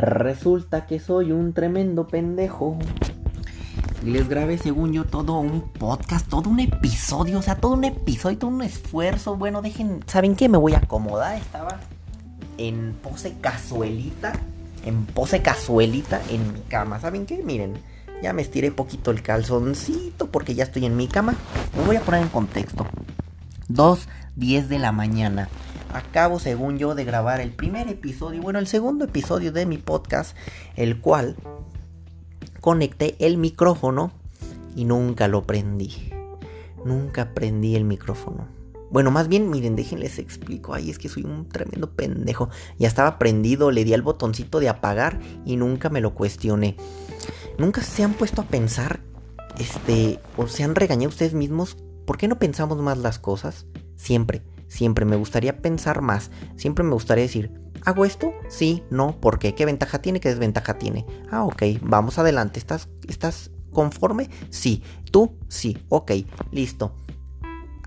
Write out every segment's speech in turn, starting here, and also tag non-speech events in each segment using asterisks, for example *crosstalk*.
Resulta que soy un tremendo pendejo. Y les grabé, según yo, todo un podcast, todo un episodio, o sea, todo un episodio, todo un esfuerzo. Bueno, dejen, ¿saben qué? Me voy a acomodar. Estaba en pose casuelita, en pose casuelita en mi cama. ¿Saben qué? Miren, ya me estiré poquito el calzoncito porque ya estoy en mi cama. Me voy a poner en contexto. 2, 10 de la mañana. Acabo, según yo, de grabar el primer episodio, bueno, el segundo episodio de mi podcast, el cual conecté el micrófono y nunca lo prendí. Nunca prendí el micrófono. Bueno, más bien, miren, déjenles explico. Ay, es que soy un tremendo pendejo. Ya estaba prendido, le di al botoncito de apagar y nunca me lo cuestioné. Nunca se han puesto a pensar, este, o se han regañado ustedes mismos. ¿Por qué no pensamos más las cosas? Siempre, siempre me gustaría pensar más. Siempre me gustaría decir, ¿hago esto? Sí, no, ¿por qué? ¿Qué ventaja tiene? ¿Qué desventaja tiene? Ah, ok, vamos adelante. ¿Estás, estás conforme? Sí. ¿Tú? Sí. Ok, listo.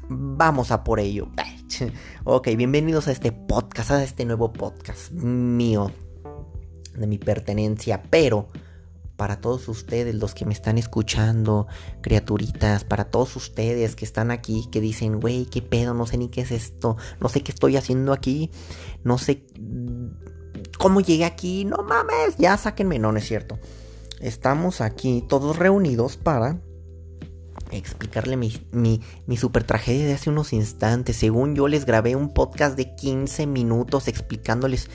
Vamos a por ello. *laughs* ok, bienvenidos a este podcast, a este nuevo podcast mío, de mi pertenencia, pero para todos ustedes, los que me están escuchando, criaturitas, para todos ustedes que están aquí, que dicen, güey, qué pedo, no sé ni qué es esto, no sé qué estoy haciendo aquí, no sé cómo llegué aquí, no mames, ya sáquenme, no, no es cierto. Estamos aquí todos reunidos para explicarle mi, mi, super tragedia de hace unos instantes. Según yo les grabé un podcast de 15 minutos explicándoles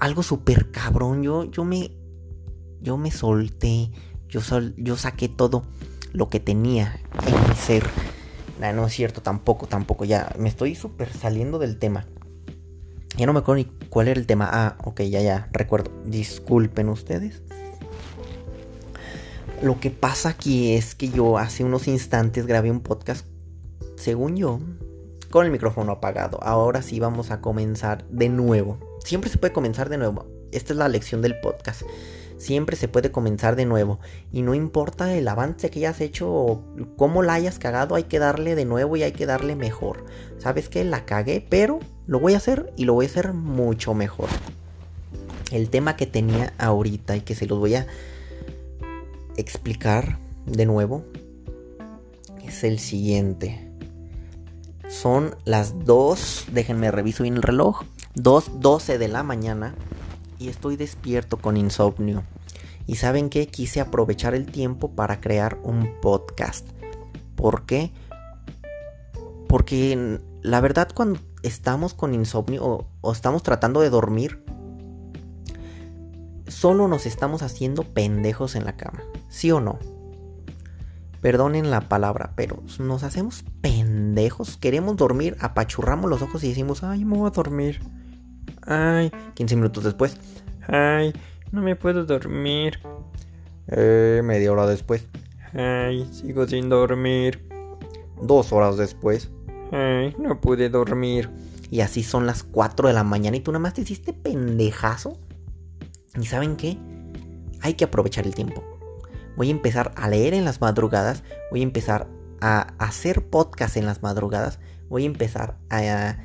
algo súper cabrón. Yo, yo me yo me solté, yo, yo saqué todo lo que tenía en mi ser. no es cierto, tampoco, tampoco, ya me estoy súper saliendo del tema. Ya no me acuerdo ni cuál era el tema. Ah, ok, ya, ya, recuerdo. Disculpen ustedes. Lo que pasa aquí es que yo hace unos instantes grabé un podcast, según yo, con el micrófono apagado. Ahora sí vamos a comenzar de nuevo. Siempre se puede comenzar de nuevo. Esta es la lección del podcast siempre se puede comenzar de nuevo. Y no importa el avance que hayas hecho o cómo la hayas cagado, hay que darle de nuevo y hay que darle mejor. ¿Sabes qué? La cagué, pero lo voy a hacer y lo voy a hacer mucho mejor. El tema que tenía ahorita y que se los voy a explicar de nuevo es el siguiente. Son las 2, déjenme reviso bien el reloj, 2.12 de la mañana y estoy despierto con insomnio. Y saben que quise aprovechar el tiempo para crear un podcast. ¿Por qué? Porque la verdad cuando estamos con insomnio o, estamos tratando de dormir, solo nos estamos haciendo pendejos en la cama. ¿Sí o no? Perdonen la palabra, pero nos hacemos pendejos. Queremos dormir, apachurramos los ojos y decimos, ay, me voy a dormir. Ay, 15 minutos después. Ay, no me puedo dormir. Eh, media hora después. Ay, sigo sin dormir. Dos horas después. Ay, no pude dormir. Y así son las 4 de la mañana y tú nada más te hiciste pendejazo. ¿Y saben qué? Hay que aprovechar el tiempo. Voy a empezar a leer en las madrugadas. Voy a empezar a hacer podcast en las madrugadas. Voy a empezar a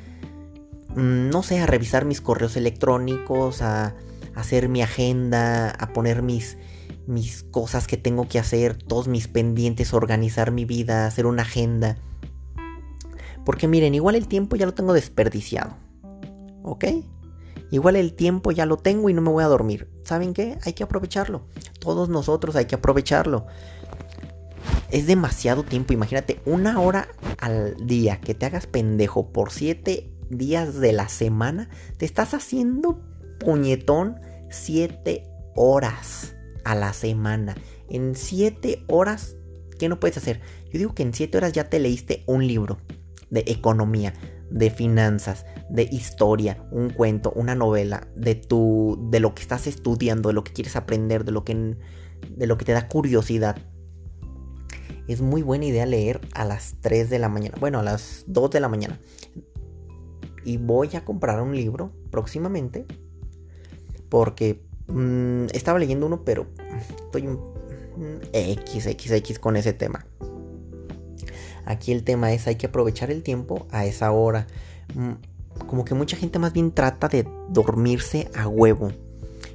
no sé, a revisar mis correos electrónicos, a, hacer mi agenda, a poner mis, mis cosas que tengo que hacer, todos mis pendientes, organizar mi vida, hacer una agenda. Porque miren, igual el tiempo ya lo tengo desperdiciado. ¿Ok? Igual el tiempo ya lo tengo y no me voy a dormir. ¿Saben qué? Hay que aprovecharlo. Todos nosotros hay que aprovecharlo. Es demasiado tiempo. Imagínate, una hora al día que te hagas pendejo por siete días de la semana, te estás haciendo puñetón 7 horas a la semana. En 7 horas, ¿qué no puedes hacer? Yo digo que en 7 horas ya te leíste un libro de economía, de finanzas, de historia, un cuento, una novela, de tu de lo que estás estudiando, de lo que quieres aprender, de lo que de lo que te da curiosidad. Es muy buena idea leer a las 3 de la mañana, bueno, a las 2 de la mañana y voy a comprar un libro próximamente porque mm, estaba leyendo uno pero estoy un XXX con ese tema. Aquí el tema es hay que aprovechar el tiempo a esa hora. Mm, como que mucha gente más bien trata de dormirse a huevo.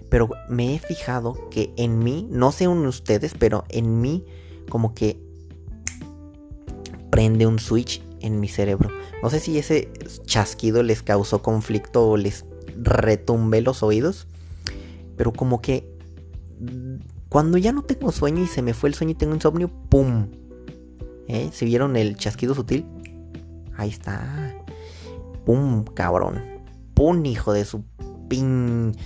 Pero me he fijado que en mí, no sé en ustedes, pero en mí como que prende un switch en mi cerebro. No sé si ese chasquido les causó conflicto o les retumbé los oídos. Pero como que cuando ya no tengo sueño y se me fue el sueño y tengo insomnio, ¡pum! ¿Eh? ¿Se vieron el chasquido sutil? Ahí está. ¡Pum, cabrón! ¡Pum, hijo de su pin!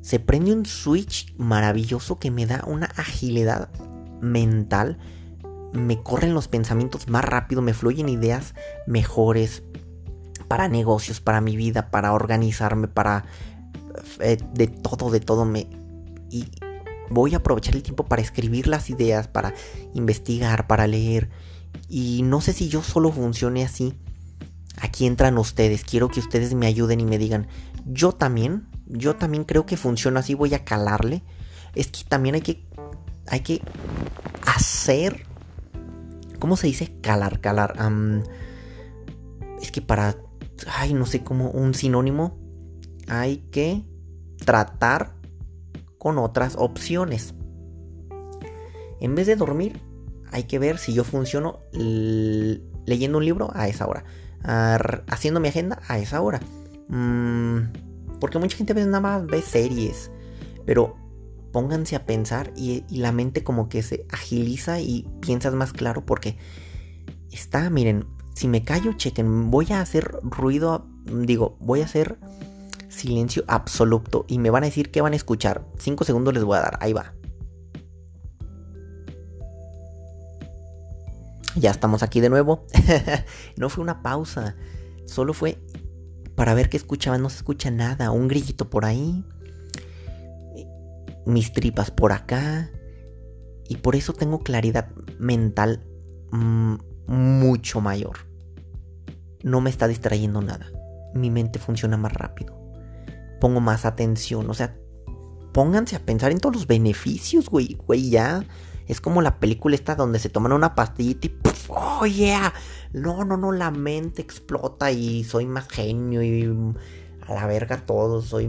Se prende un switch maravilloso que me da una agilidad mental. Me corren los pensamientos más rápido, me fluyen ideas mejores para negocios, para mi vida, para organizarme, para... Eh, de todo, de todo. Me, y voy a aprovechar el tiempo para escribir las ideas, para investigar, para leer. Y no sé si yo solo funcione así. Aquí entran ustedes. Quiero que ustedes me ayuden y me digan, yo también, yo también creo que funciona así, voy a calarle. Es que también hay que, hay que hacer, ¿cómo se dice? Calar, calar. es que para, ay, no sé cómo, un sinónimo, hay que tratar con otras opciones. En vez de dormir, hay que ver si yo funciono leyendo un libro a esa hora, haciendo mi agenda a esa hora. Mm, porque mucha gente veces nada más ve series, pero pónganse a pensar y, la mente como que se agiliza y piensas más claro porque está, miren, si me callo, chequen, voy a hacer ruido, digo, voy a hacer silencio absoluto y me van a decir que van a escuchar. 5 segundos les voy a dar, ahí va. Ya estamos aquí de nuevo. *laughs* no fue una pausa, solo fue para ver qué escuchaban. No se escucha nada, un grillito por ahí, mis tripas por acá. Y por eso tengo claridad mental mm, mucho mayor. No me está distrayendo nada. Mi mente funciona más rápido pongo más atención. O sea, pónganse a pensar en todos los beneficios, güey. Güey, ya. Es como la película esta donde se toman una pastillita y ¡puf! ¡Oh, yeah! No, no, no, la mente explota y soy más genio y a la verga todo. Soy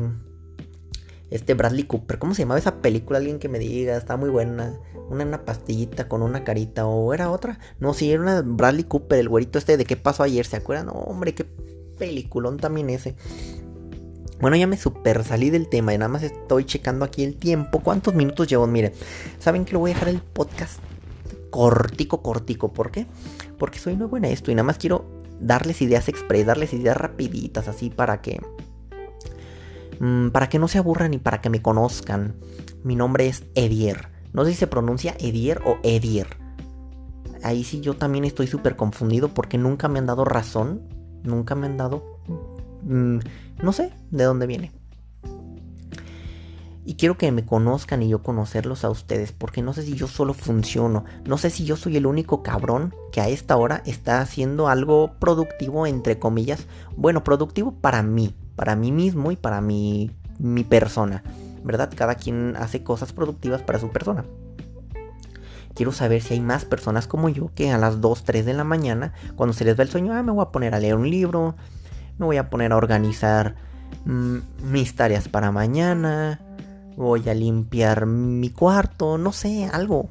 este Bradley Cooper. ¿Cómo se llamaba esa película? Alguien que me diga, está muy buena. Una, una pastillita con una carita. ¿O era otra? No, sí, era una Bradley Cooper, el güerito este de qué pasó ayer. ¿Se acuerdan? No, hombre, qué peliculón también ese. Bueno, ya me super salí del tema y nada más estoy checando aquí el tiempo. ¿Cuántos minutos llevo? Miren, ¿saben que lo voy a dejar el podcast cortico, cortico? ¿Por qué? Porque soy nuevo en esto y nada más quiero darles ideas express, darles ideas rapiditas así para que... Mm, para que no se aburran y para que me conozcan. Mi nombre es Edier. No sé si se pronuncia Edier o Edier. Ahí sí yo también estoy súper confundido porque nunca me han dado razón. Nunca me han dado... Mm, no sé de dónde viene. Y quiero que me conozcan y yo conocerlos a ustedes, porque no sé si yo solo funciono, no sé si yo soy el único cabrón que a esta hora está haciendo algo productivo, entre comillas. Bueno, productivo para mí, para mí mismo y para mi, mi persona, ¿verdad? Cada quien hace cosas productivas para su persona. Quiero saber si hay más personas como yo que a las 2, 3 de la mañana, cuando se les va el sueño, ah, me voy a poner a leer un libro, me voy a poner a organizar mm, mis tareas para mañana, voy a limpiar mi cuarto, no sé, algo.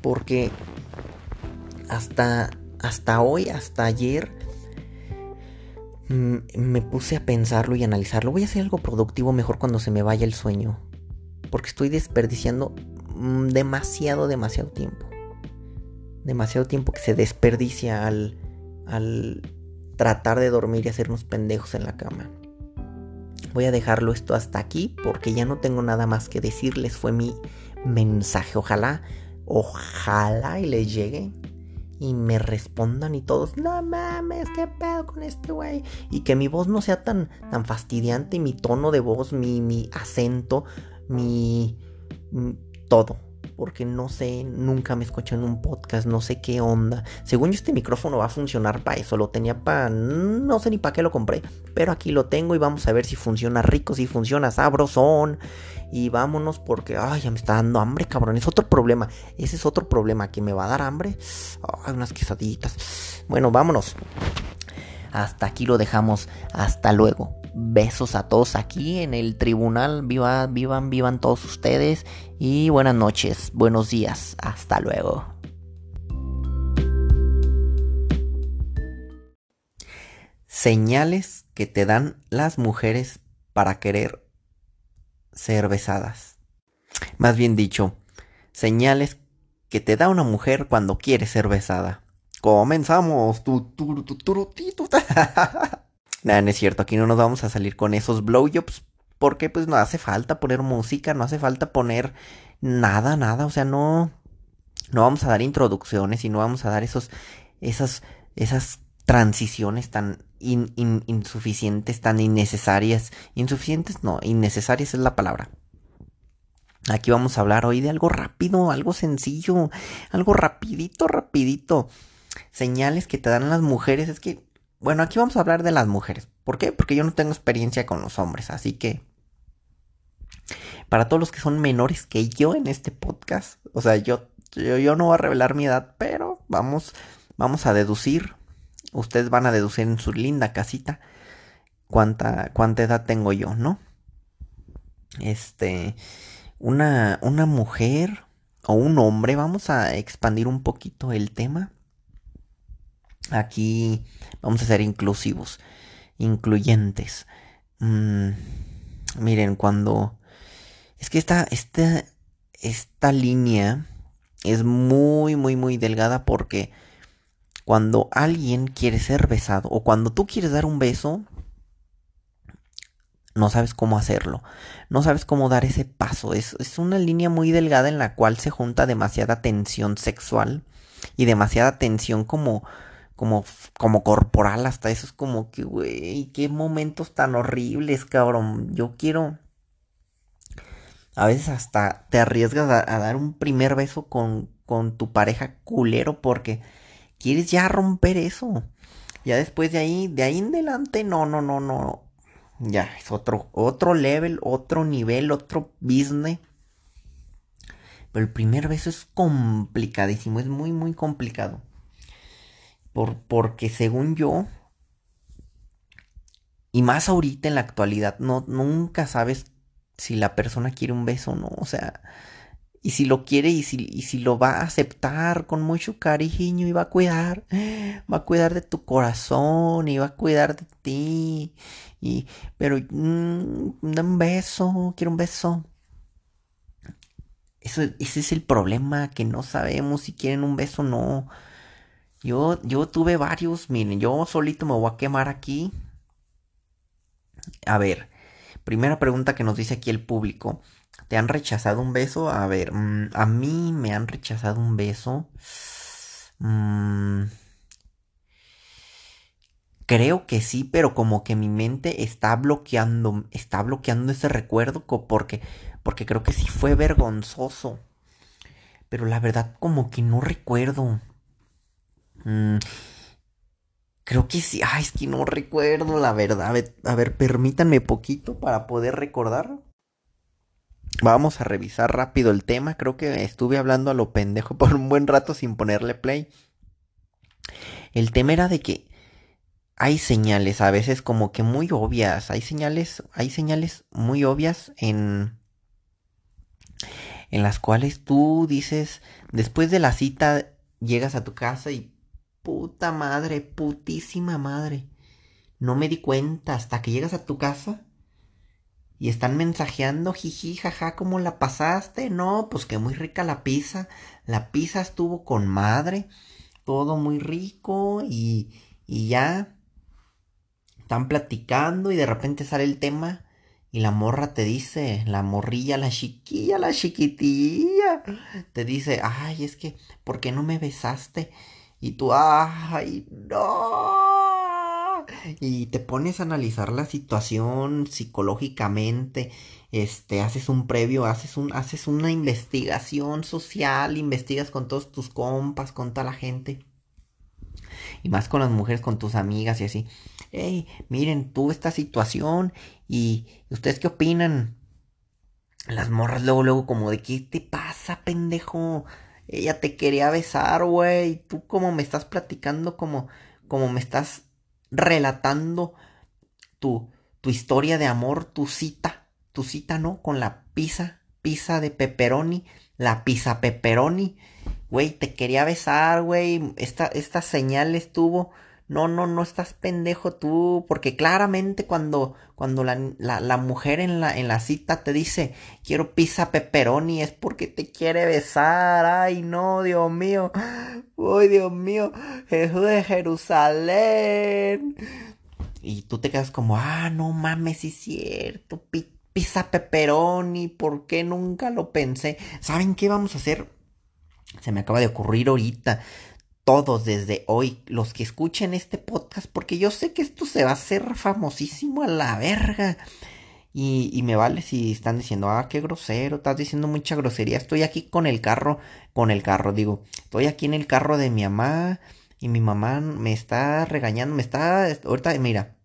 Porque hasta, hasta hoy, hasta ayer, me puse a pensarlo y analizarlo. Voy a hacer algo productivo mejor cuando se me vaya el sueño. Porque estoy desperdiciando mm, demasiado, demasiado tiempo. Demasiado tiempo que se desperdicia al, al tratar de dormir y hacernos pendejos en la cama. Voy a dejarlo esto hasta aquí porque ya no tengo nada más que decirles. Fue mi mensaje. Ojalá, ojalá y les llegue y me respondan y todos, no mames, qué pedo con este güey. Y que mi voz no sea tan, tan fastidiante, mi tono de voz, mi, mi acento, mi, mi todo porque no sé, nunca me escuché en un podcast, no sé qué onda. Según yo este micrófono va a funcionar para eso, lo tenía para... no sé ni para qué lo compré, pero aquí lo tengo y vamos a ver si funciona rico, si funciona sabrosón. Y vámonos porque, ay, ya me está dando hambre, cabrón. Es otro problema. Ese es otro problema que me va a dar hambre. Ay, unas quesaditas. Bueno, vámonos. Hasta aquí lo dejamos. Hasta luego. Besos a todos aquí en el tribunal. Viva, vivan, vivan todos ustedes. Y buenas noches, buenos días. Hasta luego. Señales que te dan las mujeres para querer ser besadas. Más bien dicho, señales que te da una mujer cuando quiere ser besada. Comenzamos. Tu, *laughs* Nada, no es cierto. Aquí no nos vamos a salir con esos blowjobs. Porque pues no hace falta poner música, no hace falta poner nada, nada. O sea, no. No vamos a dar introducciones y no vamos a dar esos. esas. esas transiciones tan insuficientes, tan innecesarias. Insuficientes, no, innecesarias es la palabra. Aquí vamos a hablar hoy de algo rápido, algo sencillo, algo rapidito, rapidito. Señales que te dan las mujeres es que, bueno, aquí vamos a hablar de las mujeres. ¿Por qué? Porque yo no tengo experiencia con los hombres, así que para todos los que son menores que yo en este podcast, o sea, yo, yo, yo no voy a revelar mi edad, pero vamos, vamos a deducir ustedes van a deducir en su linda casita cuánta, cuánta edad tengo yo, ¿no? Este, una, una mujer o un hombre, vamos a expandir un poquito el tema. Aquí vamos a ser inclusivos, incluyentes. Mm, miren, cuando... Es que esta, esta, esta línea es muy, muy, muy delgada porque cuando alguien quiere ser besado o cuando tú quieres dar un beso, no sabes cómo hacerlo, no sabes cómo dar ese paso. Es, una línea muy delgada en la cual se junta demasiada tensión sexual y demasiada tensión como, como, como corporal. Hasta eso es como que, güey, qué momentos tan horribles, cabrón. Yo quiero... A veces hasta te arriesgas a, a dar un primer beso con, con tu pareja culero porque quieres ya romper eso. Ya después de ahí, de ahí en adelante, no, no, no, no. Ya, es otro, otro level, otro nivel, otro business. Pero el primer beso es complicadísimo, es muy, muy complicado. Por, porque según yo, y más ahorita en la actualidad, no, nunca sabes si la persona quiere un beso o no. O sea, y si lo quiere y si, y si lo va a aceptar con mucho cariño y va a cuidar, va a cuidar de tu corazón y va a cuidar de ti. Y, pero, mm, un beso, quiero un beso. Eso, ese es el problema, que no sabemos si quieren un beso o no. Yo, yo tuve varios, miren, yo solito me voy a quemar aquí. A ver, primera pregunta que nos dice aquí el público. ¿Te han rechazado un beso? A ver, mm, a mí me han rechazado un beso. Mm, creo que sí, pero como que mi mente está bloqueando, está bloqueando ese recuerdo porque, porque creo que sí fue vergonzoso. Pero la verdad como que no recuerdo. Mm, creo que sí. Ay, es que no recuerdo la verdad. A ver, a ver, permítanme poquito para poder recordar. Vamos a revisar rápido el tema. Creo que estuve hablando a lo pendejo por un buen rato sin ponerle play. El tema era de que hay señales a veces como que muy obvias. Hay señales, hay señales muy obvias en en las cuales tú dices, después de la cita llegas a tu casa y puta madre, putísima madre. No me di cuenta hasta que llegas a tu casa y están mensajeando, jiji, jaja, ¿cómo la pasaste? No, pues que muy rica la pizza. La pizza estuvo con madre, todo muy rico y, y ya están platicando y de repente sale el tema y la morra te dice, la morrilla, la chiquilla, la chiquitilla, te dice, ay, es que, ¿por qué no me besaste? Y tú, ay, no y te pones a analizar la situación psicológicamente, este, haces un previo, haces un, haces una investigación social, investigas con todos tus compas, con toda la gente. Y más con las mujeres, con tus amigas y así. Hey, miren, tuve esta situación y ¿ustedes qué opinan? Las morras luego, luego como de ¿qué te pasa, pendejo? Ella te quería besar, güey. Tú como me estás platicando, como, como me estás relatando tu, tu historia de amor, tu cita, tu cita, ¿no? Con la pizza, pizza de pepperoni, la pizza pepperoni. Güey, te quería besar, güey. Esta, esta señal estuvo no, no, no estás pendejo tú, porque claramente cuando, cuando la, la, mujer en la, en la cita te dice, quiero pizza pepperoni, es porque te quiere besar, ay no, Dios mío, ay Dios mío, Jesús de Jerusalén. Y tú te quedas como, ah, no mames, sí es cierto, pizza pepperoni, ¿por qué nunca lo pensé? ¿Saben qué vamos a hacer? Se me acaba de ocurrir ahorita todos desde hoy, los que escuchen este podcast, porque yo sé que esto se va a hacer famosísimo a la verga. Y, y, me vale si están diciendo, ah, qué grosero, estás diciendo mucha grosería. Estoy aquí con el carro, con el carro, digo, estoy aquí en el carro de mi mamá y mi mamá me está regañando, me está, ahorita, mira,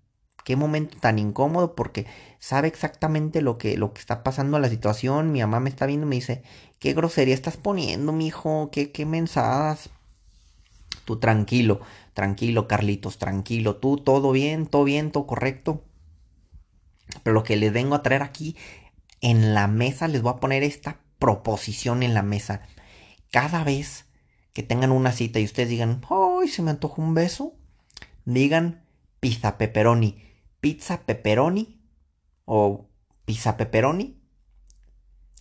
qué momento tan incómodo porque sabe exactamente lo que, lo que está pasando la situación. Mi mamá me está viendo y me dice, qué grosería estás poniendo, mi hijo, qué, qué mensadas, Tú tranquilo, tranquilo, Carlitos, tranquilo. Tú todo bien, todo bien, todo correcto. Pero lo que les vengo a traer aquí en la mesa, les voy a poner esta proposición en la mesa. Cada vez que tengan una cita y ustedes digan, ¡ay, se me antoja un beso! Digan pizza pepperoni, pizza pepperoni o pizza pepperoni.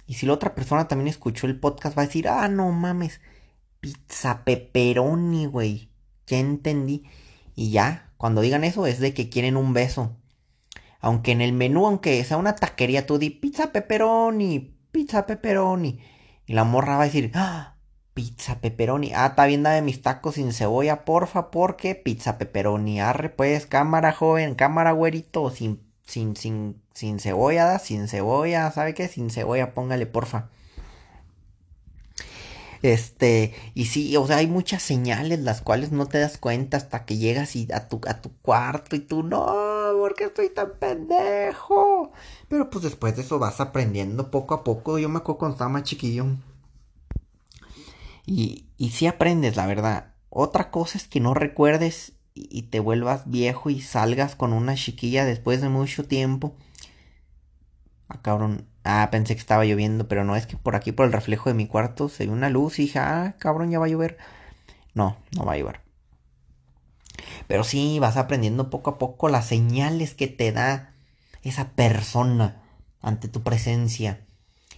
Y si la otra persona también escuchó el podcast, va a decir, ah, no mames, pizza pepperoni, güey. Ya entendí. Y ya, cuando digan eso es de que quieren un beso. Aunque en el menú, aunque sea una taquería, tú di pizza pepperoni, pizza pepperoni. Y la morra va a decir, ¡Ah! pizza pepperoni. Ah, está bien, dame mis tacos sin cebolla, porfa, porque pizza pepperoni. Arre, pues, cámara joven, cámara güerito, sin, sin, sin, sin cebolla, sin cebolla, ¿sabe qué? Sin cebolla, póngale, porfa. Este, y sí, o sea, hay muchas señales las cuales no te das cuenta hasta que llegas y a tu, a tu cuarto y tú, no, ¿por qué estoy tan pendejo? Pero pues después de eso vas aprendiendo poco a poco. Yo me acuerdo cuando estaba más chiquillo. Y, y sí aprendes, la verdad. Otra cosa es que no recuerdes y te vuelvas viejo y salgas con una chiquilla después de mucho tiempo. Ah, cabrón, Ah, pensé que estaba lloviendo, pero no es que por aquí, por el reflejo de mi cuarto, se ve una luz y dije, ah, cabrón, ya va a llover. No, no va a llover. Pero sí, vas aprendiendo poco a poco las señales que te da esa persona ante tu presencia.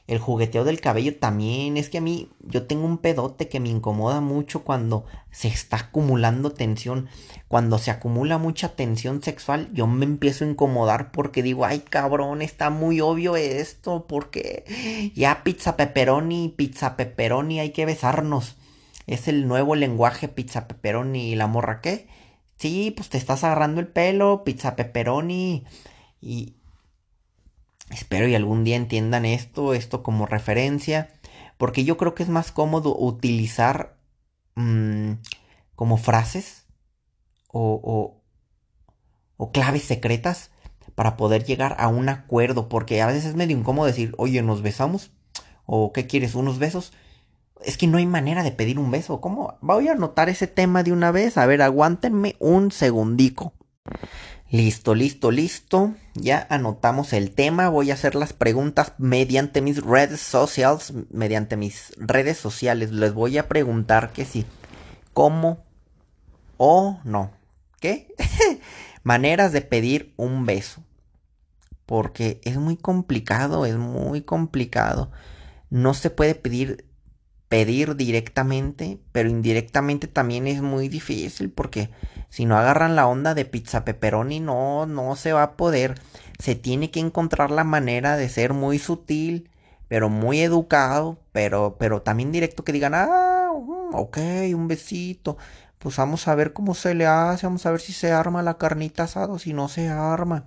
El jugueteo del cabello también. Es que a mí yo tengo un pedote que me incomoda mucho cuando se está acumulando tensión. Cuando se acumula mucha tensión sexual, yo me empiezo a incomodar porque digo, ay cabrón, está muy obvio esto. Porque ya pizza pepperoni, pizza pepperoni, hay que besarnos. Es el nuevo lenguaje pizza pepperoni. ¿Y la morra qué? Sí, pues te estás agarrando el pelo, pizza pepperoni. Y, Espero y algún día entiendan esto, esto como referencia, porque yo creo que es más cómodo utilizar mm, como frases o, o, claves secretas para poder llegar a un acuerdo, porque a veces es medio incómodo decir, oye, nos besamos, o ¿qué quieres? ¿Unos besos? Es que no hay manera de pedir un beso. ¿Cómo? Voy a anotar ese tema de una vez. A ver, aguántenme un segundico. Listo, listo, listo. Ya anotamos el tema. Voy a hacer las preguntas mediante mis redes sociales. Mediante mis redes sociales. Les voy a preguntar que si. ¿Cómo o no? ¿Qué? *laughs* Maneras de pedir un beso. Porque es muy complicado, es muy complicado. No se puede pedir pedir directamente, pero indirectamente también es muy difícil porque si no agarran la onda de pizza pepperoni no no se va a poder. Se tiene que encontrar la manera de ser muy sutil, pero muy educado, pero pero también directo que digan, "Ah, ok, un besito." Pues vamos a ver cómo se le hace, vamos a ver si se arma la carnita asado, si no se arma.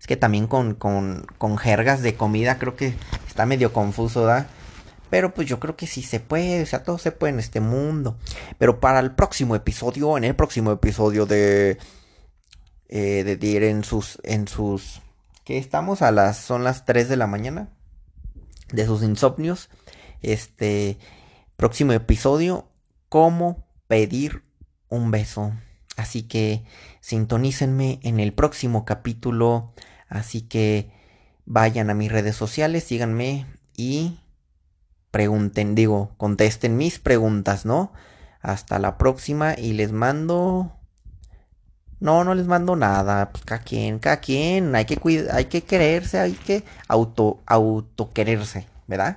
Es que también con, con, con jergas de comida creo que está medio confuso, ¿da? Pero pues yo creo que sí se puede, o sea, todo se puede en este mundo. Pero para el próximo episodio, en el próximo episodio de... Eh, de dir en sus... En sus... Que estamos a las... Son las 3 de la mañana. De sus insomnios. Este... Próximo episodio. Cómo pedir un beso. Así que sintonícenme en el próximo capítulo. Así que vayan a mis redes sociales, síganme y pregunten, digo, contesten mis preguntas, ¿no? Hasta la próxima y les mando... No, no les mando nada. Pues cada quien, cada quien. Hay que, hay que quererse, hay que auto, auto quererse, ¿verdad?